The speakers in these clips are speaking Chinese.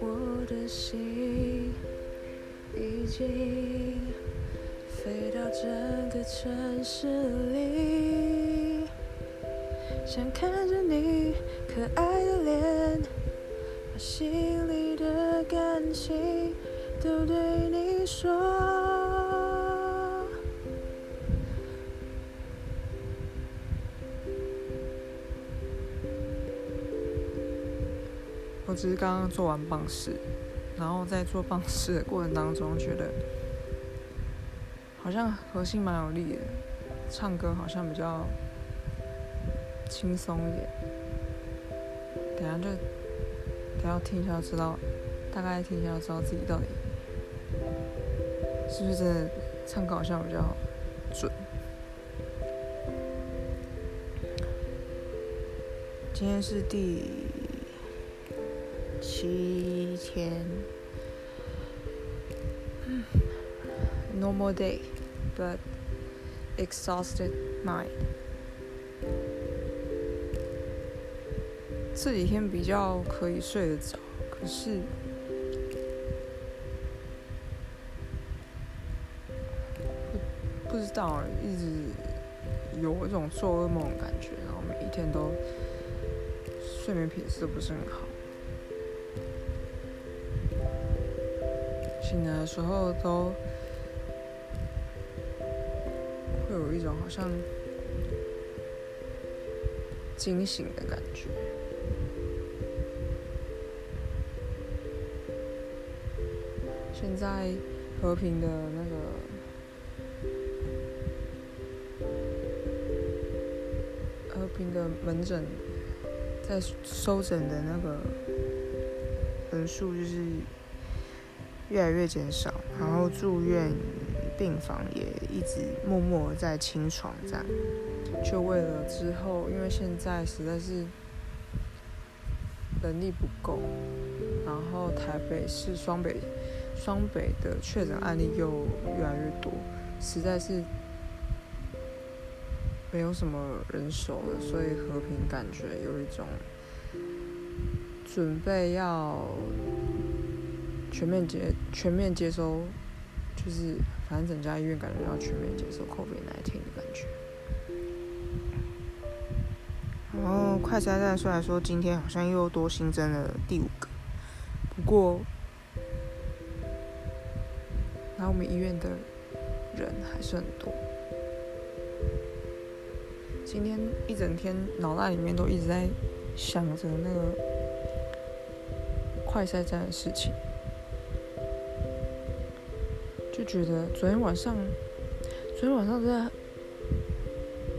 我的心已经飞到整个城市里，想看着你可爱的脸，把心里的感情都对你说。我只是刚刚做完棒式，然后在做棒式的过程当中，觉得好像核心蛮有力的，唱歌好像比较轻松一点。等下就等下听一下就，知道大概听一下就，知道自己到底是不是真的唱歌好像比较准。今天是第。七天，normal day, but exhausted mind。这几天比较可以睡得着，可是不知道，一直有一种做噩梦的感觉，然后每一天都睡眠品质不是很好。醒的时候都会有一种好像惊醒的感觉。现在和平的那个和平的门诊在收诊的那个人数就是。越来越减少，然后住院病房也一直默默在清床，这样，就为了之后，因为现在实在是能力不够，然后台北市双北双北的确诊案例又越来越多，实在是没有什么人手了，所以和平感觉有一种准备要。全面接全面接收，就是反正整家医院感觉要全面接收 COVID 那一天的感觉。然后快筛站虽然说今天好像又多新增了第五个，不过来我们医院的人还是很多。今天一整天脑袋里面都一直在想着那个快筛站的事情。就觉得昨天晚上，昨天晚上真的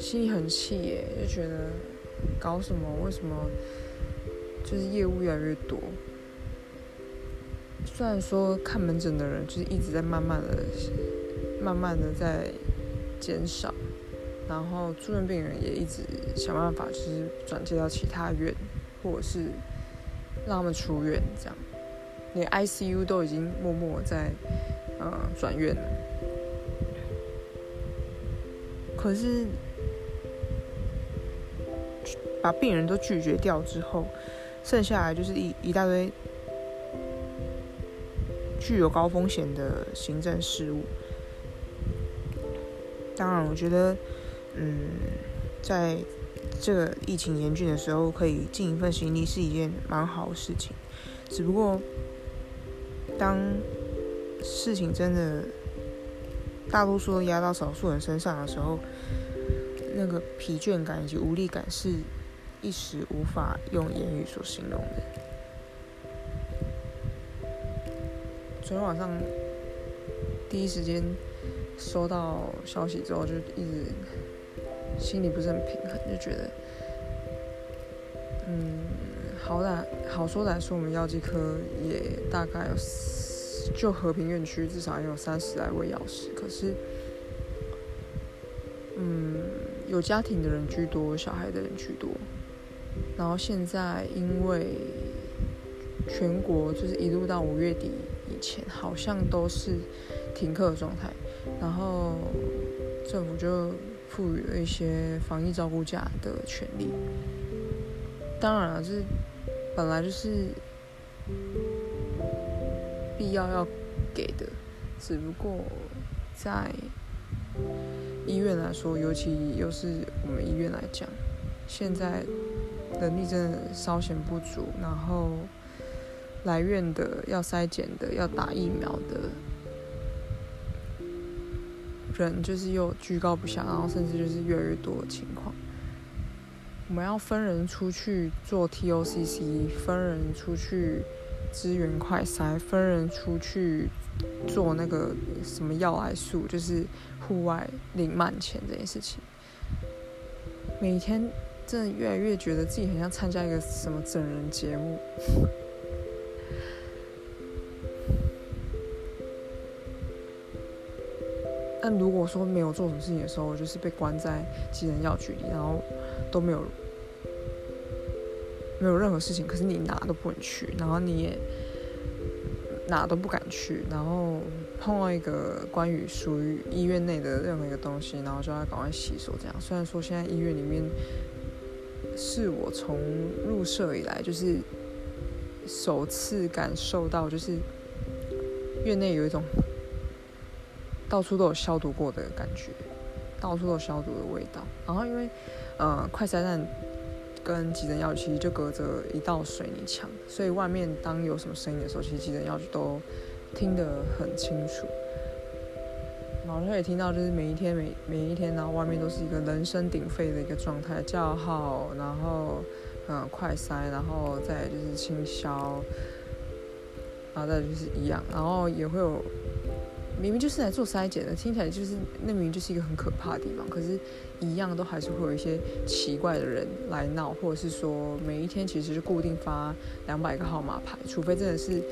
心里很气耶，就觉得搞什么？为什么就是业务越来越多？虽然说看门诊的人就是一直在慢慢的、慢慢的在减少，然后住院病人也一直想办法就是转接到其他院，或者是让他们出院，这样连 ICU 都已经默默在。嗯，转院了。可是把病人都拒绝掉之后，剩下来就是一一大堆具有高风险的行政事务。当然，我觉得，嗯，在这个疫情严峻的时候，可以尽一份心力是一件蛮好的事情。只不过，当事情真的大多数都压到少数人身上的时候，那个疲倦感以及无力感是一时无法用言语所形容的。昨天晚上第一时间收到消息之后，就一直心里不是很平衡，就觉得，嗯，好歹好说歹说，我们药剂科也大概有。就和平院区至少也有三十来位药师，可是，嗯，有家庭的人居多，小孩的人居多。然后现在因为全国就是一路到五月底以前，好像都是停课的状态。然后政府就赋予了一些防疫照顾假的权利。当然了，这本来就是必要要给的，只不过在医院来说，尤其又是我们医院来讲，现在能力真的稍显不足，然后来院的、要筛检的、要打疫苗的。人就是又居高不下，然后甚至就是越来越多的情况。我们要分人出去做 TOCC，分人出去支援快筛，分人出去做那个什么药来素，就是户外领满钱这件事情。每天真的越来越觉得自己很像参加一个什么整人节目。但如果说没有做什么事情的时候，就是被关在急诊药局里，然后都没有没有任何事情，可是你哪都不能去，然后你也哪都不敢去，然后碰到一个关于属于医院内的任何一个东西，然后就要赶快洗手。这样，虽然说现在医院里面是我从入社以来就是首次感受到，就是院内有一种。到处都有消毒过的感觉，到处都有消毒的味道。然后因为，呃，快餐站跟急诊药其实就隔着一道水泥墙，所以外面当有什么声音的时候，其实急诊药局都听得很清楚。然后就可以听到，就是每一天每每一天，然后外面都是一个人声鼎沸的一个状态，叫号，然后嗯快筛，然后再就是清消，然后再就是一样，然后也会有。明明就是来做筛检的，听起来就是那明明就是一个很可怕的地方，可是，一样都还是会有一些奇怪的人来闹，或者是说每一天其实是固定发两百个号码牌，除非真的是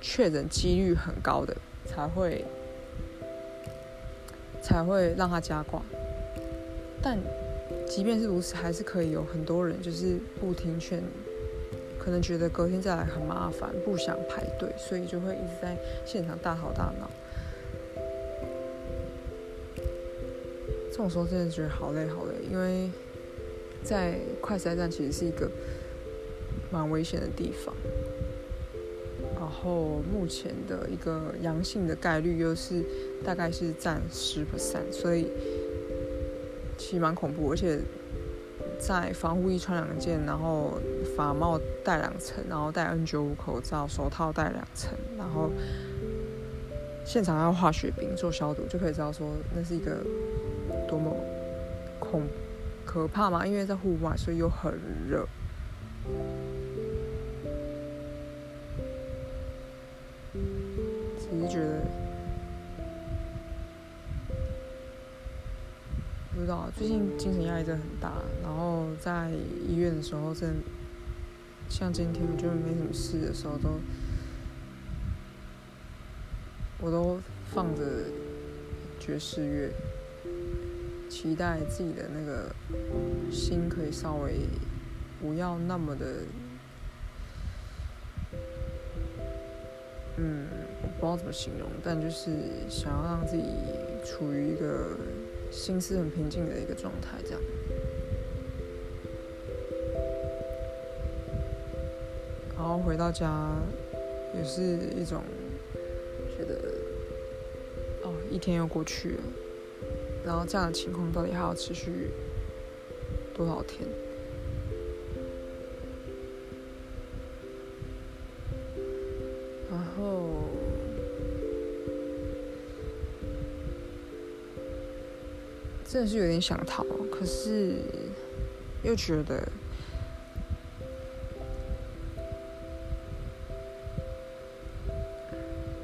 确诊几率很高的，才会才会让他加挂。但即便是如此，还是可以有很多人就是不听劝。可能觉得隔天再来很麻烦，不想排队，所以就会一直在现场大吵大闹。这种时候真的觉得好累好累，因为在快筛站其实是一个蛮危险的地方，然后目前的一个阳性的概率又是大概是占十 percent，所以其实蛮恐怖，而且。在防护衣穿两件，然后法帽戴两层，然后戴 N 九五口罩，手套戴两层，然后现场要化学冰做消毒，就可以知道说那是一个多么恐可怕嘛？因为在户外，所以又很热，不知道，最近精神压力真的很大，然后在医院的时候，真像今天就没什么事的时候，都我都放着爵士乐，期待自己的那个心可以稍微不要那么的，嗯，我不知道怎么形容，但就是想要让自己处于一个。心思很平静的一个状态，这样。然后回到家，也是一种觉得，哦，一天又过去了。然后这样的情况到底还要持续多少天？是有点想逃，可是又觉得，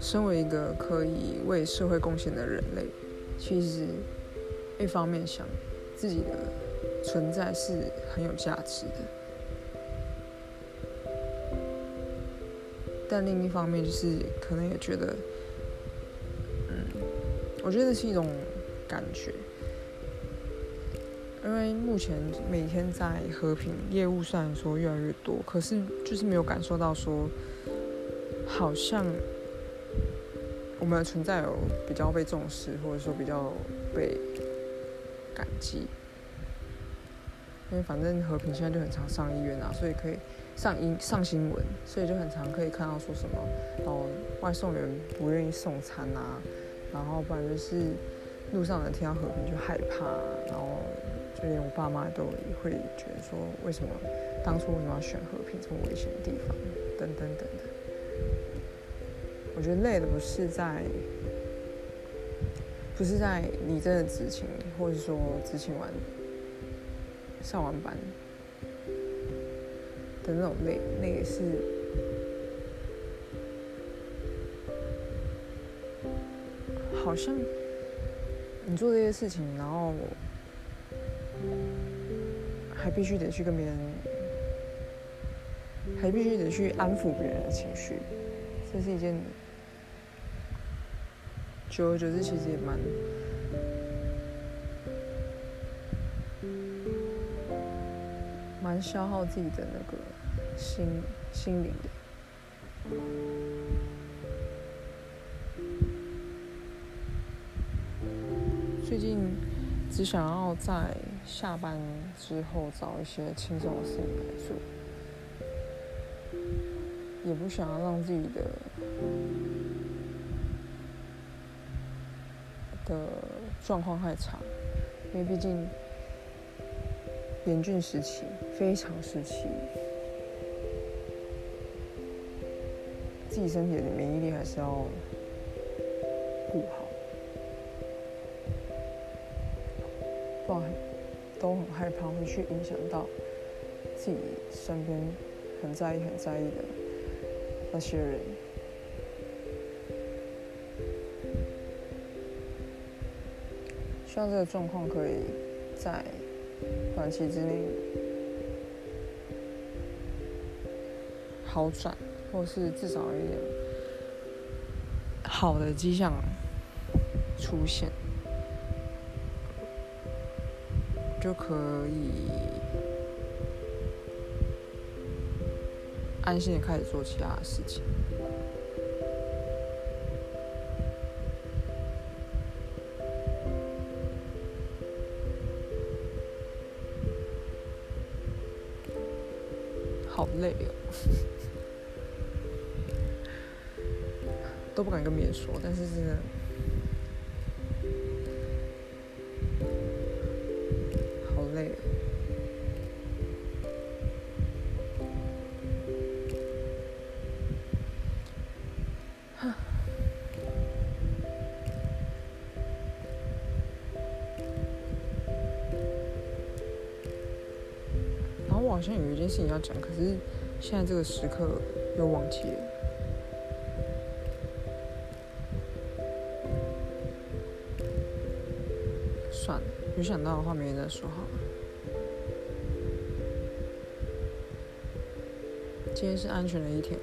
身为一个可以为社会贡献的人类，其实一方面想自己的存在是很有价值的，但另一方面就是可能也觉得，嗯，我觉得是一种感觉。因为目前每天在和平业务虽然说越来越多，可是就是没有感受到说，好像我们的存在有比较被重视，或者说比较被感激。因为反正和平现在就很常上医院啊，所以可以上音上新闻，所以就很常可以看到说什么哦，外送员不愿意送餐啊，然后不然就是路上人听到和平就害怕，然后就连我爸妈都会觉得说，为什么当初为什么要选和平这么危险的地方，等等等等。我觉得累的不是在，不是在你真的执勤，或者说执勤完。上完班的那种累，那也是好像你做这些事情，然后还必须得去跟别人，还必须得去安抚别人的情绪，这是一件久而久之其实也蛮。蛮消耗自己的那个心心灵的。最近只想要在下班之后找一些轻松的事情来做，也不想要让自己的的状况太差，因为毕竟。严峻时期，非常时期，自己身体的免疫力还是要怕会去影响到自己身边很在意、很在意的那些人。希望这个状况可以在。短期之内好转，或是至少有一点好的迹象出现，就可以安心的开始做其他的事情。好累哦，都不敢跟别人说，但是真的我好像有一件事情要讲，可是现在这个时刻又忘记了。算了，有想到的话，明天再说好了。今天是安全的一天。